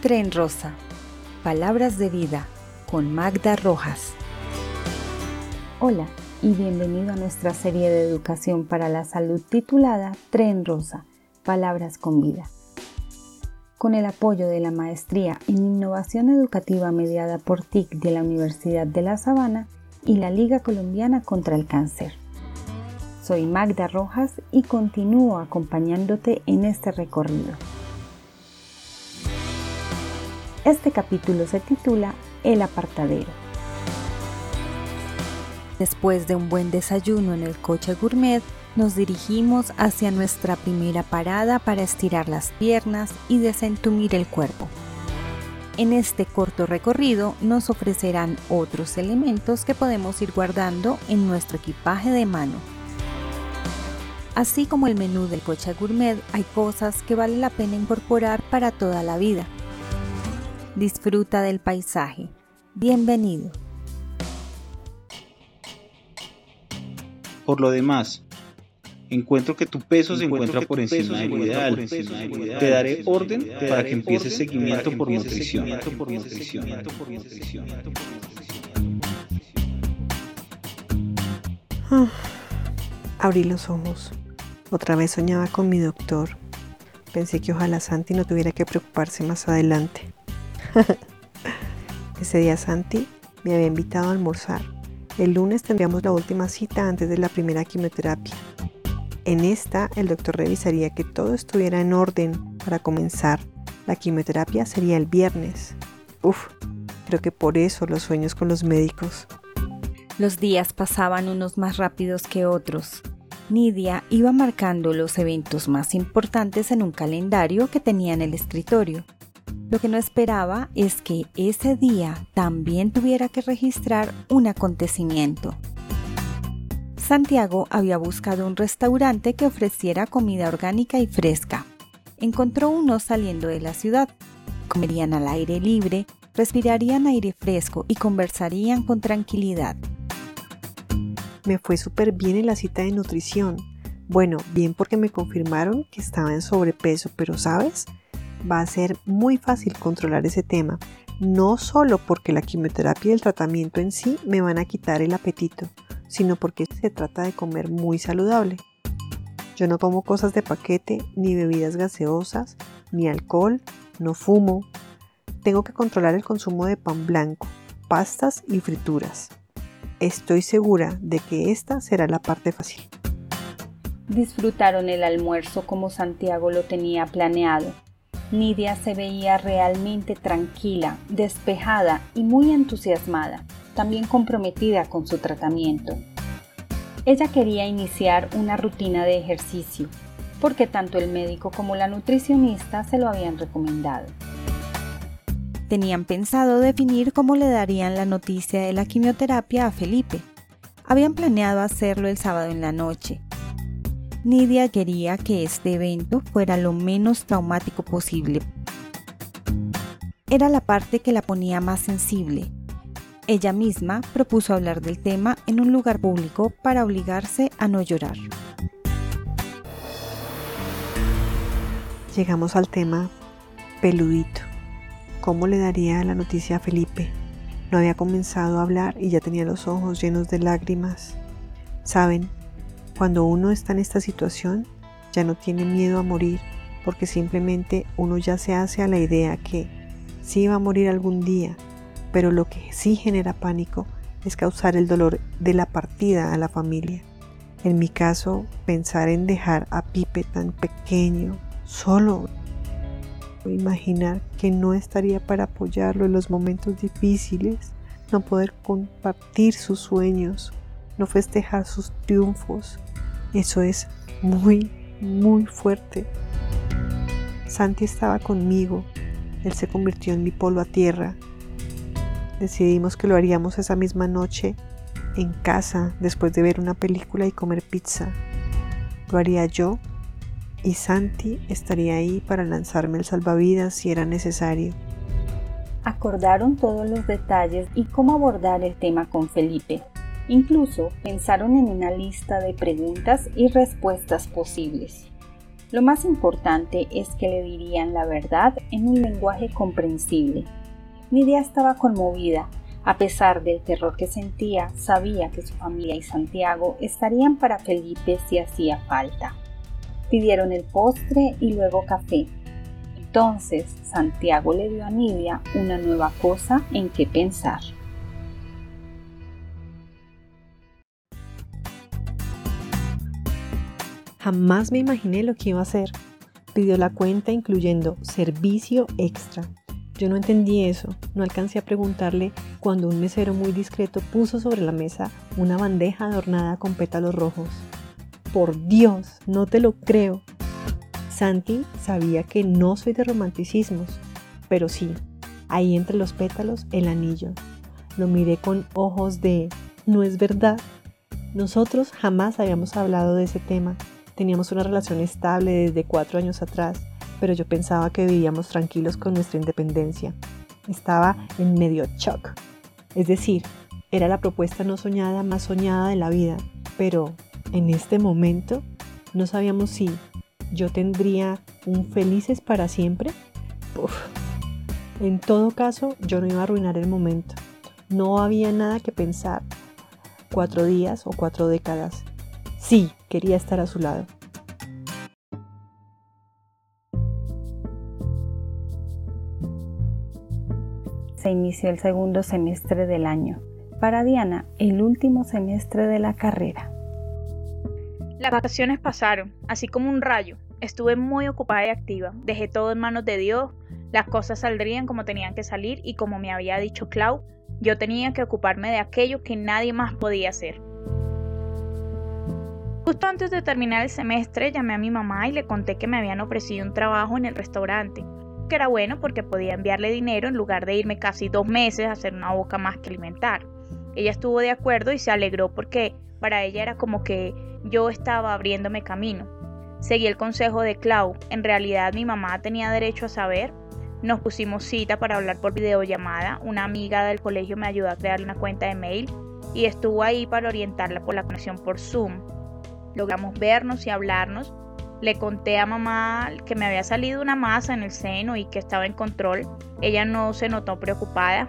Tren Rosa. Palabras de vida con Magda Rojas. Hola y bienvenido a nuestra serie de educación para la salud titulada Tren Rosa. Palabras con vida. Con el apoyo de la Maestría en Innovación Educativa mediada por TIC de la Universidad de La Sabana y la Liga Colombiana contra el Cáncer. Soy Magda Rojas y continúo acompañándote en este recorrido. Este capítulo se titula El apartadero. Después de un buen desayuno en el coche gourmet, nos dirigimos hacia nuestra primera parada para estirar las piernas y desentumir el cuerpo. En este corto recorrido nos ofrecerán otros elementos que podemos ir guardando en nuestro equipaje de mano. Así como el menú del coche gourmet, hay cosas que vale la pena incorporar para toda la vida. Disfruta del paisaje. Bienvenido. Por lo demás, encuentro que tu peso se encuentra por encima del ideal. Te daré orden para que empieces seguimiento por nutrición. Abrí los ojos. Otra vez soñaba con mi doctor. Pensé que ojalá Santi no tuviera que preocuparse más adelante. Ese día Santi me había invitado a almorzar. El lunes tendríamos la última cita antes de la primera quimioterapia. En esta, el doctor revisaría que todo estuviera en orden para comenzar. La quimioterapia sería el viernes. Uf, creo que por eso los sueños con los médicos. Los días pasaban unos más rápidos que otros. Nidia iba marcando los eventos más importantes en un calendario que tenía en el escritorio. Lo que no esperaba es que ese día también tuviera que registrar un acontecimiento. Santiago había buscado un restaurante que ofreciera comida orgánica y fresca. Encontró uno saliendo de la ciudad. Comerían al aire libre, respirarían aire fresco y conversarían con tranquilidad. Me fue súper bien en la cita de nutrición. Bueno, bien porque me confirmaron que estaba en sobrepeso, pero ¿sabes? Va a ser muy fácil controlar ese tema, no solo porque la quimioterapia y el tratamiento en sí me van a quitar el apetito, sino porque se trata de comer muy saludable. Yo no como cosas de paquete, ni bebidas gaseosas, ni alcohol, no fumo. Tengo que controlar el consumo de pan blanco, pastas y frituras. Estoy segura de que esta será la parte fácil. Disfrutaron el almuerzo como Santiago lo tenía planeado Nidia se veía realmente tranquila, despejada y muy entusiasmada, también comprometida con su tratamiento. Ella quería iniciar una rutina de ejercicio, porque tanto el médico como la nutricionista se lo habían recomendado. Tenían pensado definir cómo le darían la noticia de la quimioterapia a Felipe. Habían planeado hacerlo el sábado en la noche, Nidia quería que este evento fuera lo menos traumático posible. Era la parte que la ponía más sensible. Ella misma propuso hablar del tema en un lugar público para obligarse a no llorar. Llegamos al tema peludito. ¿Cómo le daría la noticia a Felipe? No había comenzado a hablar y ya tenía los ojos llenos de lágrimas. Saben, cuando uno está en esta situación, ya no tiene miedo a morir porque simplemente uno ya se hace a la idea que sí va a morir algún día, pero lo que sí genera pánico es causar el dolor de la partida a la familia. En mi caso, pensar en dejar a Pipe tan pequeño, solo, imaginar que no estaría para apoyarlo en los momentos difíciles, no poder compartir sus sueños, no festejar sus triunfos, eso es muy, muy fuerte. Santi estaba conmigo. Él se convirtió en mi polo a tierra. Decidimos que lo haríamos esa misma noche en casa después de ver una película y comer pizza. Lo haría yo y Santi estaría ahí para lanzarme el salvavidas si era necesario. Acordaron todos los detalles y cómo abordar el tema con Felipe. Incluso pensaron en una lista de preguntas y respuestas posibles. Lo más importante es que le dirían la verdad en un lenguaje comprensible. Nidia estaba conmovida. A pesar del terror que sentía, sabía que su familia y Santiago estarían para Felipe si hacía falta. Pidieron el postre y luego café. Entonces Santiago le dio a Nidia una nueva cosa en que pensar. Jamás me imaginé lo que iba a hacer. Pidió la cuenta incluyendo servicio extra. Yo no entendí eso, no alcancé a preguntarle cuando un mesero muy discreto puso sobre la mesa una bandeja adornada con pétalos rojos. Por Dios, no te lo creo. Santi sabía que no soy de romanticismos, pero sí, ahí entre los pétalos el anillo. Lo miré con ojos de, ¿no es verdad? Nosotros jamás habíamos hablado de ese tema, Teníamos una relación estable desde cuatro años atrás, pero yo pensaba que vivíamos tranquilos con nuestra independencia. Estaba en medio shock. Es decir, era la propuesta no soñada más soñada de la vida, pero en este momento no sabíamos si yo tendría un felices para siempre. En todo caso, yo no iba a arruinar el momento. No había nada que pensar. Cuatro días o cuatro décadas. Sí, quería estar a su lado. Se inició el segundo semestre del año. Para Diana, el último semestre de la carrera. Las vacaciones pasaron, así como un rayo. Estuve muy ocupada y activa. Dejé todo en manos de Dios. Las cosas saldrían como tenían que salir y como me había dicho Clau, yo tenía que ocuparme de aquello que nadie más podía hacer. Justo antes de terminar el semestre llamé a mi mamá y le conté que me habían ofrecido un trabajo en el restaurante, que era bueno porque podía enviarle dinero en lugar de irme casi dos meses a hacer una boca más que alimentar. Ella estuvo de acuerdo y se alegró porque para ella era como que yo estaba abriéndome camino. Seguí el consejo de Clau, en realidad mi mamá tenía derecho a saber. Nos pusimos cita para hablar por videollamada, una amiga del colegio me ayudó a crear una cuenta de mail y estuvo ahí para orientarla por la conexión por Zoom. Logramos vernos y hablarnos. Le conté a mamá que me había salido una masa en el seno y que estaba en control. Ella no se notó preocupada.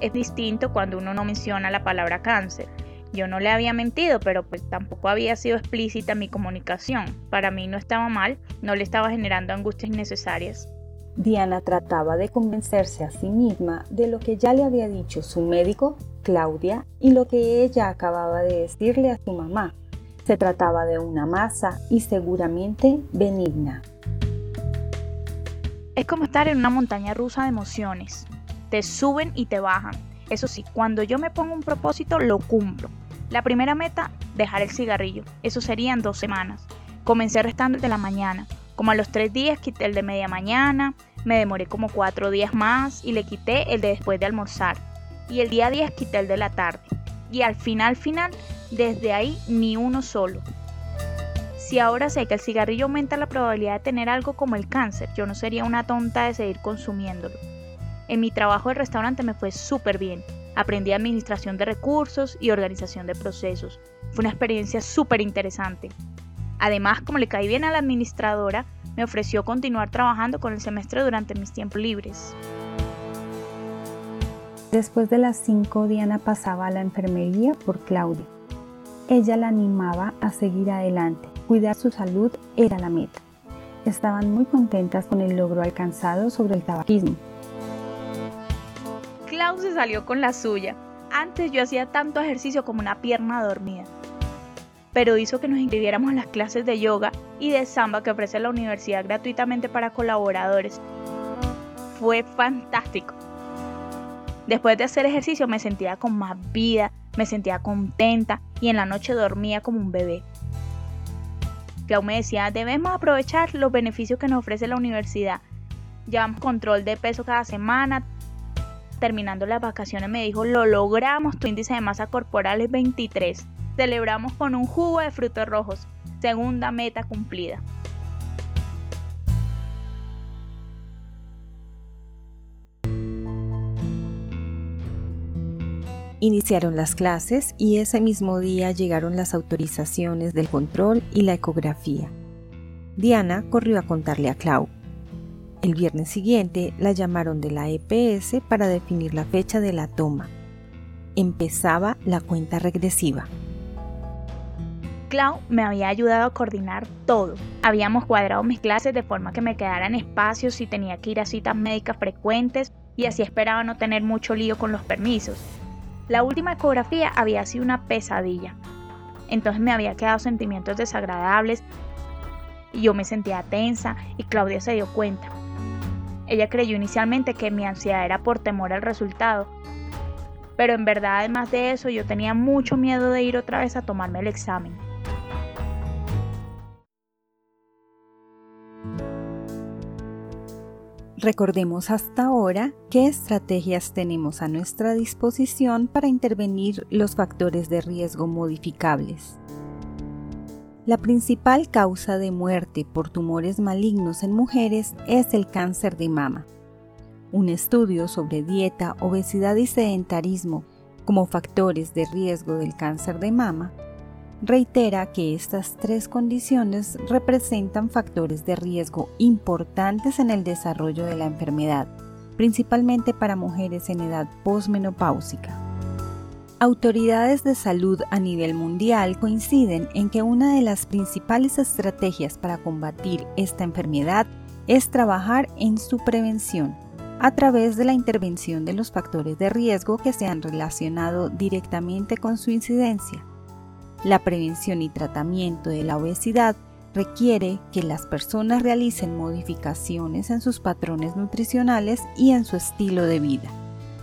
Es distinto cuando uno no menciona la palabra cáncer. Yo no le había mentido, pero pues tampoco había sido explícita mi comunicación. Para mí no estaba mal, no le estaba generando angustias innecesarias. Diana trataba de convencerse a sí misma de lo que ya le había dicho su médico, Claudia, y lo que ella acababa de decirle a su mamá, se trataba de una masa y seguramente benigna. Es como estar en una montaña rusa de emociones. Te suben y te bajan. Eso sí, cuando yo me pongo un propósito, lo cumplo. La primera meta, dejar el cigarrillo. Eso serían dos semanas. Comencé restando el de la mañana. Como a los tres días quité el de media mañana, me demoré como cuatro días más y le quité el de después de almorzar. Y el día 10 quité el de la tarde y al final final, desde ahí ni uno solo. Si ahora sé que el cigarrillo aumenta la probabilidad de tener algo como el cáncer, yo no sería una tonta de seguir consumiéndolo. En mi trabajo de restaurante me fue súper bien. Aprendí administración de recursos y organización de procesos. Fue una experiencia súper interesante. Además, como le caí bien a la administradora, me ofreció continuar trabajando con el semestre durante mis tiempos libres. Después de las 5, Diana pasaba a la enfermería por Claudia. Ella la animaba a seguir adelante. Cuidar su salud era la meta. Estaban muy contentas con el logro alcanzado sobre el tabaquismo. Clau se salió con la suya. Antes yo hacía tanto ejercicio como una pierna dormida. Pero hizo que nos inscribiéramos en las clases de yoga y de samba que ofrece la universidad gratuitamente para colaboradores. Fue fantástico. Después de hacer ejercicio me sentía con más vida, me sentía contenta y en la noche dormía como un bebé. Clau me decía, debemos aprovechar los beneficios que nos ofrece la universidad. Llevamos control de peso cada semana. Terminando las vacaciones me dijo, lo logramos, tu índice de masa corporal es 23. Celebramos con un jugo de frutos rojos. Segunda meta cumplida. Iniciaron las clases y ese mismo día llegaron las autorizaciones del control y la ecografía. Diana corrió a contarle a Clau. El viernes siguiente la llamaron de la EPS para definir la fecha de la toma. Empezaba la cuenta regresiva. Clau me había ayudado a coordinar todo. Habíamos cuadrado mis clases de forma que me quedaran espacios si tenía que ir a citas médicas frecuentes y así esperaba no tener mucho lío con los permisos. La última ecografía había sido una pesadilla. Entonces me había quedado sentimientos desagradables y yo me sentía tensa y Claudia se dio cuenta. Ella creyó inicialmente que mi ansiedad era por temor al resultado, pero en verdad además de eso yo tenía mucho miedo de ir otra vez a tomarme el examen. Recordemos hasta ahora qué estrategias tenemos a nuestra disposición para intervenir los factores de riesgo modificables. La principal causa de muerte por tumores malignos en mujeres es el cáncer de mama. Un estudio sobre dieta, obesidad y sedentarismo como factores de riesgo del cáncer de mama reitera que estas tres condiciones representan factores de riesgo importantes en el desarrollo de la enfermedad, principalmente para mujeres en edad posmenopáusica. Autoridades de salud a nivel mundial coinciden en que una de las principales estrategias para combatir esta enfermedad es trabajar en su prevención a través de la intervención de los factores de riesgo que se han relacionado directamente con su incidencia. La prevención y tratamiento de la obesidad requiere que las personas realicen modificaciones en sus patrones nutricionales y en su estilo de vida,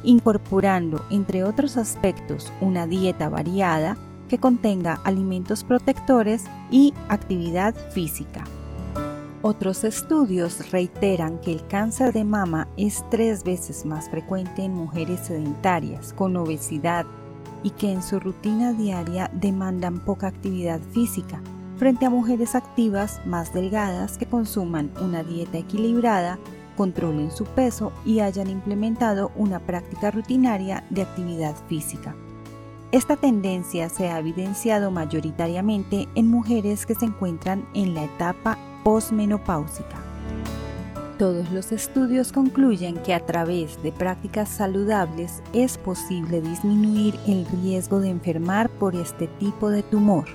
incorporando, entre otros aspectos, una dieta variada que contenga alimentos protectores y actividad física. Otros estudios reiteran que el cáncer de mama es tres veces más frecuente en mujeres sedentarias con obesidad y que en su rutina diaria demandan poca actividad física, frente a mujeres activas más delgadas que consuman una dieta equilibrada, controlen su peso y hayan implementado una práctica rutinaria de actividad física. Esta tendencia se ha evidenciado mayoritariamente en mujeres que se encuentran en la etapa posmenopáusica. Todos los estudios concluyen que a través de prácticas saludables es posible disminuir el riesgo de enfermar por este tipo de tumor.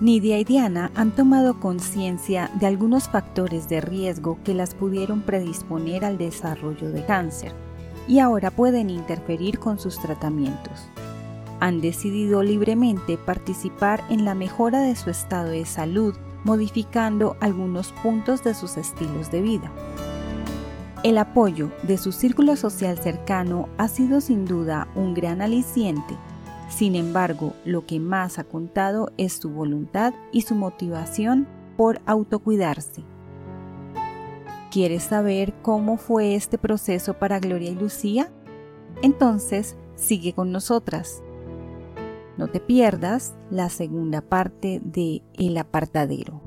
Nidia y Diana han tomado conciencia de algunos factores de riesgo que las pudieron predisponer al desarrollo de cáncer y ahora pueden interferir con sus tratamientos. Han decidido libremente participar en la mejora de su estado de salud modificando algunos puntos de sus estilos de vida. El apoyo de su círculo social cercano ha sido sin duda un gran aliciente. Sin embargo, lo que más ha contado es su voluntad y su motivación por autocuidarse. ¿Quieres saber cómo fue este proceso para Gloria y Lucía? Entonces, sigue con nosotras. No te pierdas la segunda parte de El apartadero.